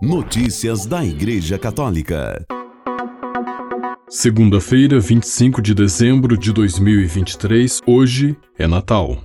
Notícias da Igreja Católica. Segunda-feira, 25 de dezembro de 2023, hoje é Natal.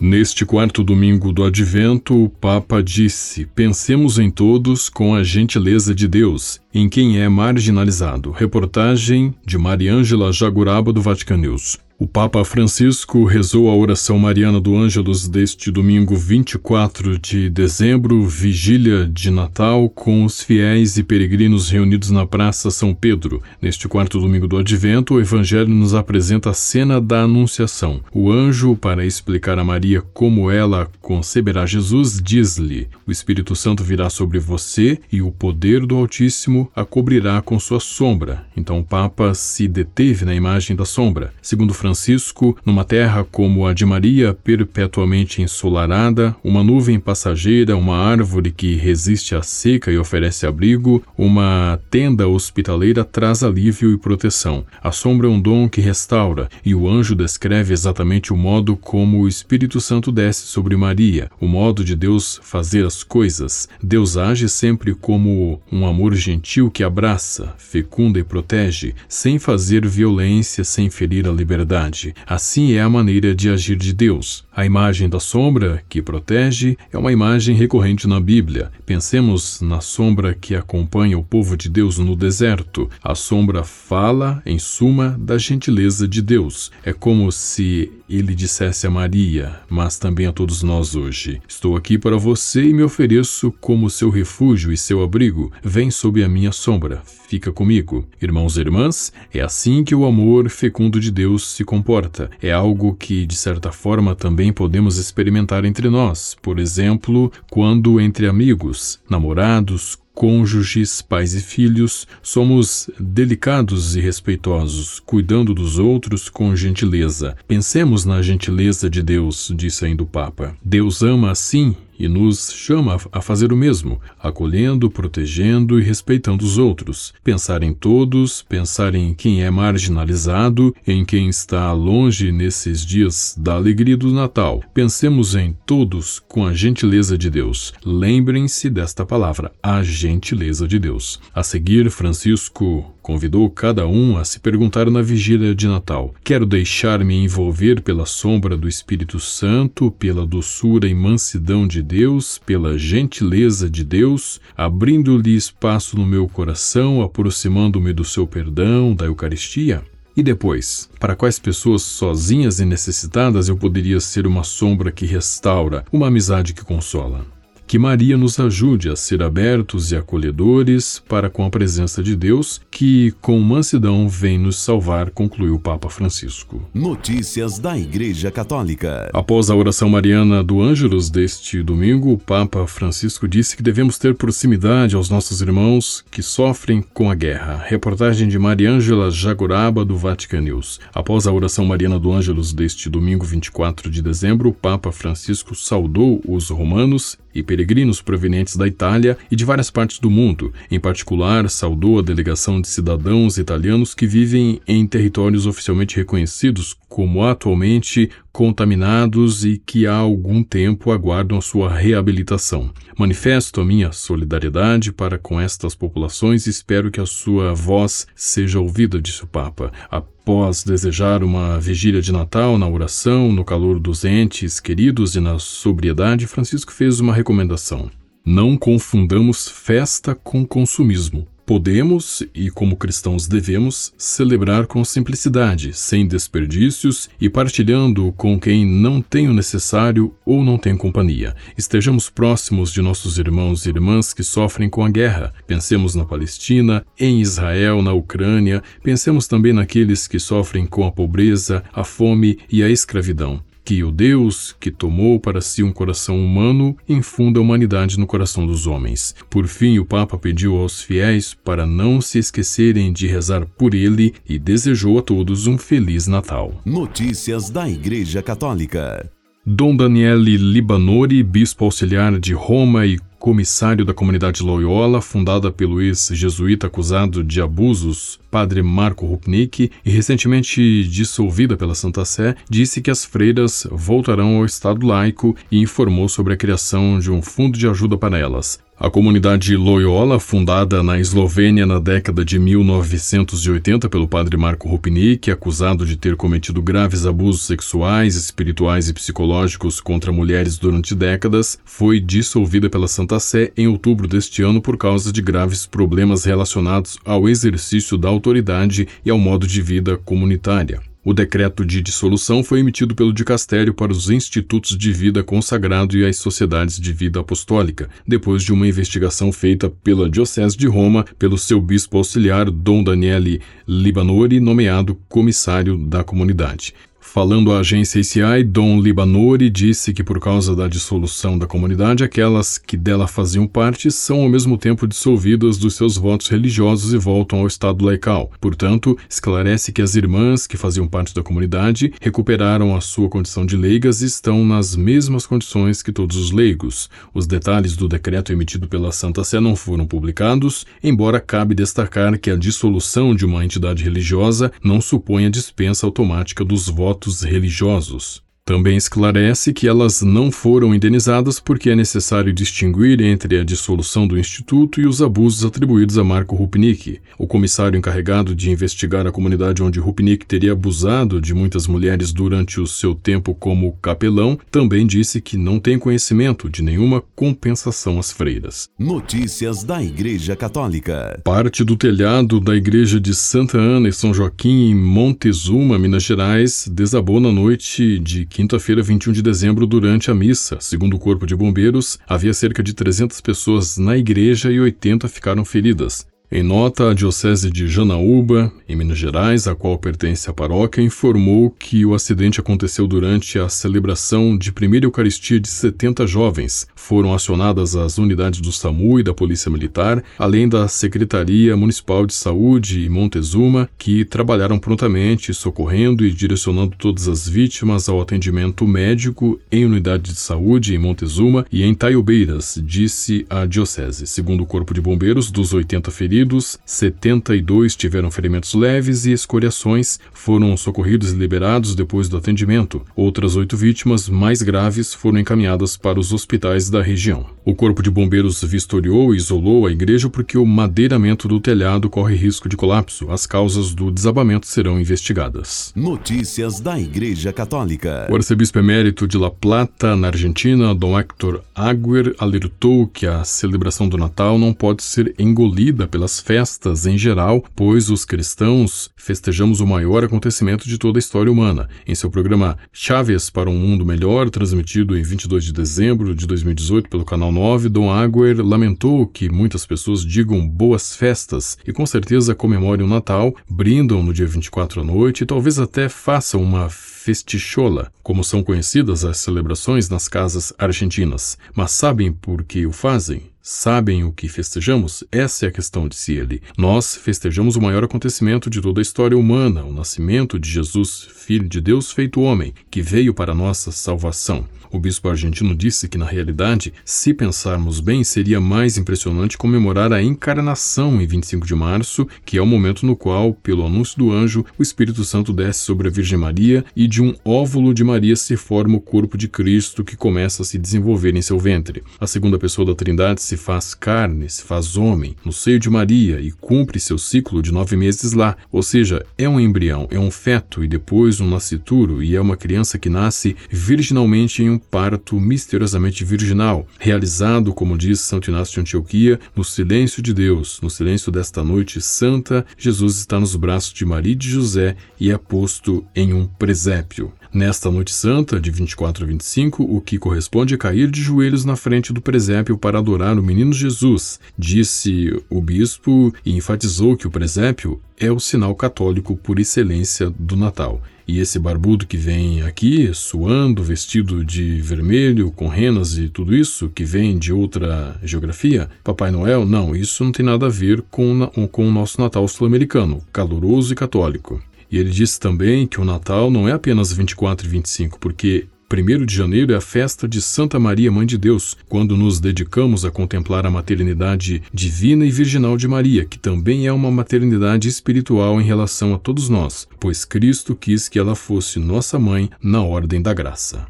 Neste quarto domingo do Advento, o Papa disse: Pensemos em todos com a gentileza de Deus, em quem é marginalizado. Reportagem de Mariângela Jaguraba do Vatican News. O Papa Francisco rezou a oração mariana do Ângelus deste domingo 24 de dezembro, vigília de Natal, com os fiéis e peregrinos reunidos na Praça São Pedro. Neste quarto domingo do Advento, o Evangelho nos apresenta a cena da Anunciação. O anjo, para explicar a Maria como ela conceberá Jesus, diz-lhe: O Espírito Santo virá sobre você e o poder do Altíssimo a cobrirá com sua sombra. Então o Papa se deteve na imagem da sombra. Segundo Francisco, numa terra como a de Maria, perpetuamente ensolarada, uma nuvem passageira, uma árvore que resiste à seca e oferece abrigo, uma tenda hospitaleira traz alívio e proteção. A sombra é um dom que restaura, e o anjo descreve exatamente o modo como o Espírito Santo desce sobre Maria, o modo de Deus fazer as coisas. Deus age sempre como um amor gentil que abraça, fecunda e protege, sem fazer violência, sem ferir a liberdade verdade. Assim é a maneira de agir de Deus. A imagem da sombra, que protege, é uma imagem recorrente na Bíblia. Pensemos na sombra que acompanha o povo de Deus no deserto. A sombra fala, em suma, da gentileza de Deus. É como se ele dissesse a Maria, mas também a todos nós hoje: Estou aqui para você e me ofereço como seu refúgio e seu abrigo. Vem sob a minha sombra, fica comigo. Irmãos e irmãs, é assim que o amor fecundo de Deus se comporta. É algo que, de certa forma, também podemos experimentar entre nós. Por exemplo, quando entre amigos, namorados, cônjuges, pais e filhos, somos delicados e respeitosos, cuidando dos outros com gentileza. Pensemos na gentileza de Deus, disse ainda o Papa. Deus ama assim e nos chama a fazer o mesmo, acolhendo, protegendo e respeitando os outros. Pensar em todos, pensar em quem é marginalizado, em quem está longe nesses dias da alegria do Natal. Pensemos em todos com a gentileza de Deus. Lembrem-se desta palavra, a gentileza de Deus. A seguir, Francisco convidou cada um a se perguntar na vigília de Natal: Quero deixar-me envolver pela sombra do Espírito Santo, pela doçura e mansidão de Deus, pela gentileza de Deus, abrindo-lhe espaço no meu coração, aproximando-me do seu perdão, da Eucaristia? E depois, para quais pessoas sozinhas e necessitadas eu poderia ser uma sombra que restaura, uma amizade que consola? Que Maria nos ajude a ser abertos e acolhedores para com a presença de Deus, que com mansidão vem nos salvar, concluiu o Papa Francisco. Notícias da Igreja Católica. Após a oração mariana do Ângelus deste domingo, o Papa Francisco disse que devemos ter proximidade aos nossos irmãos que sofrem com a guerra. Reportagem de Mariângela Jagoraba do Vatican News. Após a oração mariana do Ângelus deste domingo 24 de dezembro, o Papa Francisco saudou os romanos e peregrinos provenientes da Itália e de várias partes do mundo. Em particular, saudou a delegação de cidadãos italianos que vivem em territórios oficialmente reconhecidos como atualmente contaminados e que há algum tempo aguardam sua reabilitação. Manifesto a minha solidariedade para com estas populações e espero que a sua voz seja ouvida, disse o Papa. Após desejar uma vigília de Natal na oração, no calor dos entes queridos e na sobriedade, Francisco fez uma recomendação. Não confundamos festa com consumismo. Podemos, e como cristãos devemos, celebrar com simplicidade, sem desperdícios e partilhando com quem não tem o necessário ou não tem companhia. Estejamos próximos de nossos irmãos e irmãs que sofrem com a guerra. Pensemos na Palestina, em Israel, na Ucrânia. Pensemos também naqueles que sofrem com a pobreza, a fome e a escravidão que o Deus que tomou para si um coração humano infunda a humanidade no coração dos homens. Por fim, o Papa pediu aos fiéis para não se esquecerem de rezar por ele e desejou a todos um feliz Natal. Notícias da Igreja Católica. Dom Daniele Libanori, bispo auxiliar de Roma e comissário da comunidade Loyola, fundada pelo ex-jesuíta acusado de abusos, padre Marco Rupnik, e recentemente dissolvida pela Santa Sé, disse que as freiras voltarão ao Estado laico e informou sobre a criação de um fundo de ajuda para elas. A comunidade Loyola, fundada na Eslovênia na década de 1980 pelo padre Marco Rupnik, acusado de ter cometido graves abusos sexuais, espirituais e psicológicos contra mulheres durante décadas, foi dissolvida pela Santa Sé em outubro deste ano por causa de graves problemas relacionados ao exercício da autoridade e ao modo de vida comunitária. O decreto de dissolução foi emitido pelo dicastério para os institutos de vida consagrado e as sociedades de vida apostólica, depois de uma investigação feita pela Diocese de Roma pelo seu bispo auxiliar Dom Daniele Libanori, nomeado comissário da comunidade. Falando à agência ICI, Dom Libanori disse que por causa da dissolução da comunidade, aquelas que dela faziam parte são ao mesmo tempo dissolvidas dos seus votos religiosos e voltam ao estado laical. Portanto, esclarece que as irmãs que faziam parte da comunidade recuperaram a sua condição de leigas e estão nas mesmas condições que todos os leigos. Os detalhes do decreto emitido pela Santa Sé não foram publicados, embora cabe destacar que a dissolução de uma entidade religiosa não supõe a dispensa automática dos votos atos religiosos. Também esclarece que elas não foram indenizadas porque é necessário distinguir entre a dissolução do Instituto e os abusos atribuídos a Marco Rupnik. O comissário encarregado de investigar a comunidade onde Rupnik teria abusado de muitas mulheres durante o seu tempo como capelão também disse que não tem conhecimento de nenhuma compensação às freiras. Notícias da Igreja Católica. Parte do telhado da igreja de Santa Ana e São Joaquim em Montezuma, Minas Gerais, desabou na noite de quinta-feira, 21 de dezembro, durante a missa. Segundo o Corpo de Bombeiros, havia cerca de 300 pessoas na igreja e 80 ficaram feridas. Em nota, a Diocese de Janaúba, em Minas Gerais, a qual pertence à paróquia, informou que o acidente aconteceu durante a celebração de primeira Eucaristia de 70 jovens. Foram acionadas as unidades do SAMU e da Polícia Militar, além da Secretaria Municipal de Saúde em Montezuma, que trabalharam prontamente, socorrendo e direcionando todas as vítimas ao atendimento médico em unidade de saúde em Montezuma e em Taiobeiras, disse a Diocese. Segundo o Corpo de Bombeiros, dos 80 feridos, feridos, 72 tiveram ferimentos leves e escoriações, foram socorridos e liberados depois do atendimento. Outras oito vítimas mais graves foram encaminhadas para os hospitais da região. O Corpo de Bombeiros vistoriou e isolou a igreja porque o madeiramento do telhado corre risco de colapso. As causas do desabamento serão investigadas. Notícias da Igreja Católica. O arcebispo emérito de La Plata, na Argentina, Dom Héctor Aguer, alertou que a celebração do Natal não pode ser engolida pelas festas em geral, pois os cristãos festejamos o maior acontecimento de toda a história humana. Em seu programa Chaves para um Mundo Melhor, transmitido em 22 de dezembro de 2018 pelo Canal 9, Dom Aguer lamentou que muitas pessoas digam boas festas e com certeza comemorem o Natal, brindam no dia 24 à noite e talvez até façam uma festichola, como são conhecidas as celebrações nas casas argentinas. Mas sabem por que o fazem? Sabem o que festejamos? Essa é a questão, disse ele. Nós festejamos o maior acontecimento de toda a história humana, o nascimento de Jesus, Filho de Deus feito homem, que veio para nossa salvação. O bispo argentino disse que, na realidade, se pensarmos bem, seria mais impressionante comemorar a encarnação em 25 de março, que é o momento no qual, pelo anúncio do anjo, o Espírito Santo desce sobre a Virgem Maria e de um óvulo de Maria se forma o corpo de Cristo que começa a se desenvolver em seu ventre. A segunda pessoa da Trindade se faz carne, se faz homem, no seio de Maria e cumpre seu ciclo de nove meses lá. Ou seja, é um embrião, é um feto e depois um nascituro e é uma criança que nasce virginalmente em um parto misteriosamente virginal, realizado, como diz Santo Inácio de Antioquia, no silêncio de Deus, no silêncio desta noite santa, Jesus está nos braços de Maria e de José e é posto em um presépio. Nesta noite santa, de 24 a 25, o que corresponde é cair de joelhos na frente do presépio para adorar o menino Jesus, disse o bispo e enfatizou que o presépio é o sinal católico por excelência do Natal. E esse barbudo que vem aqui, suando, vestido de vermelho, com renas e tudo isso, que vem de outra geografia, Papai Noel, não, isso não tem nada a ver com, com o nosso Natal sul-americano, caloroso e católico. E ele disse também que o Natal não é apenas 24 e 25, porque 1 de janeiro é a festa de Santa Maria, Mãe de Deus, quando nos dedicamos a contemplar a maternidade divina e virginal de Maria, que também é uma maternidade espiritual em relação a todos nós, pois Cristo quis que ela fosse nossa mãe na ordem da graça.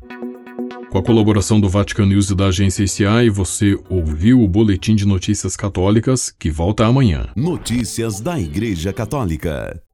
Com a colaboração do Vatican News e da agência ICI, você ouviu o Boletim de Notícias Católicas, que volta amanhã. Notícias da Igreja Católica.